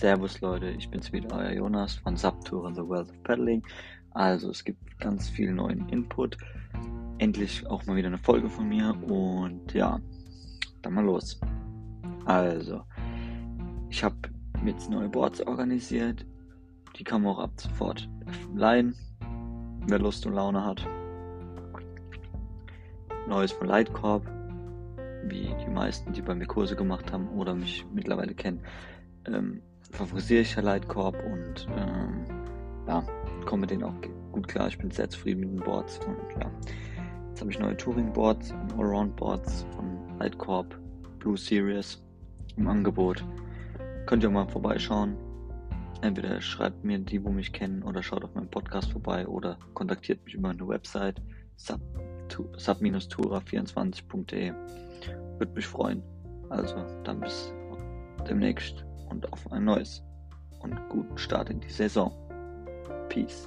Servus Leute, ich bin's wieder, euer Jonas von Subtour in the World of Paddling. Also es gibt ganz viel neuen Input. Endlich auch mal wieder eine Folge von mir und ja, dann mal los. Also, ich habe jetzt neue Boards organisiert. Die kann man auch ab sofort leihen, wer Lust und Laune hat. Neues von Lightcorp, wie die meisten, die bei mir Kurse gemacht haben oder mich mittlerweile kennen, ähm, favorisiere ich ja Lightcorp und ähm, ja, komme mit denen auch gut klar. Ich bin sehr zufrieden mit den Boards und ja, jetzt habe ich neue Touring-Boards und Allround-Boards von Lightcorp Blue Series im Angebot. Könnt ihr mal vorbeischauen. Entweder schreibt mir die, wo mich kennen, oder schaut auf meinem Podcast vorbei oder kontaktiert mich über meine Website sub-tura24.de. Würde mich freuen. Also, dann bis demnächst und auf ein neues und guten Start in die Saison. Peace.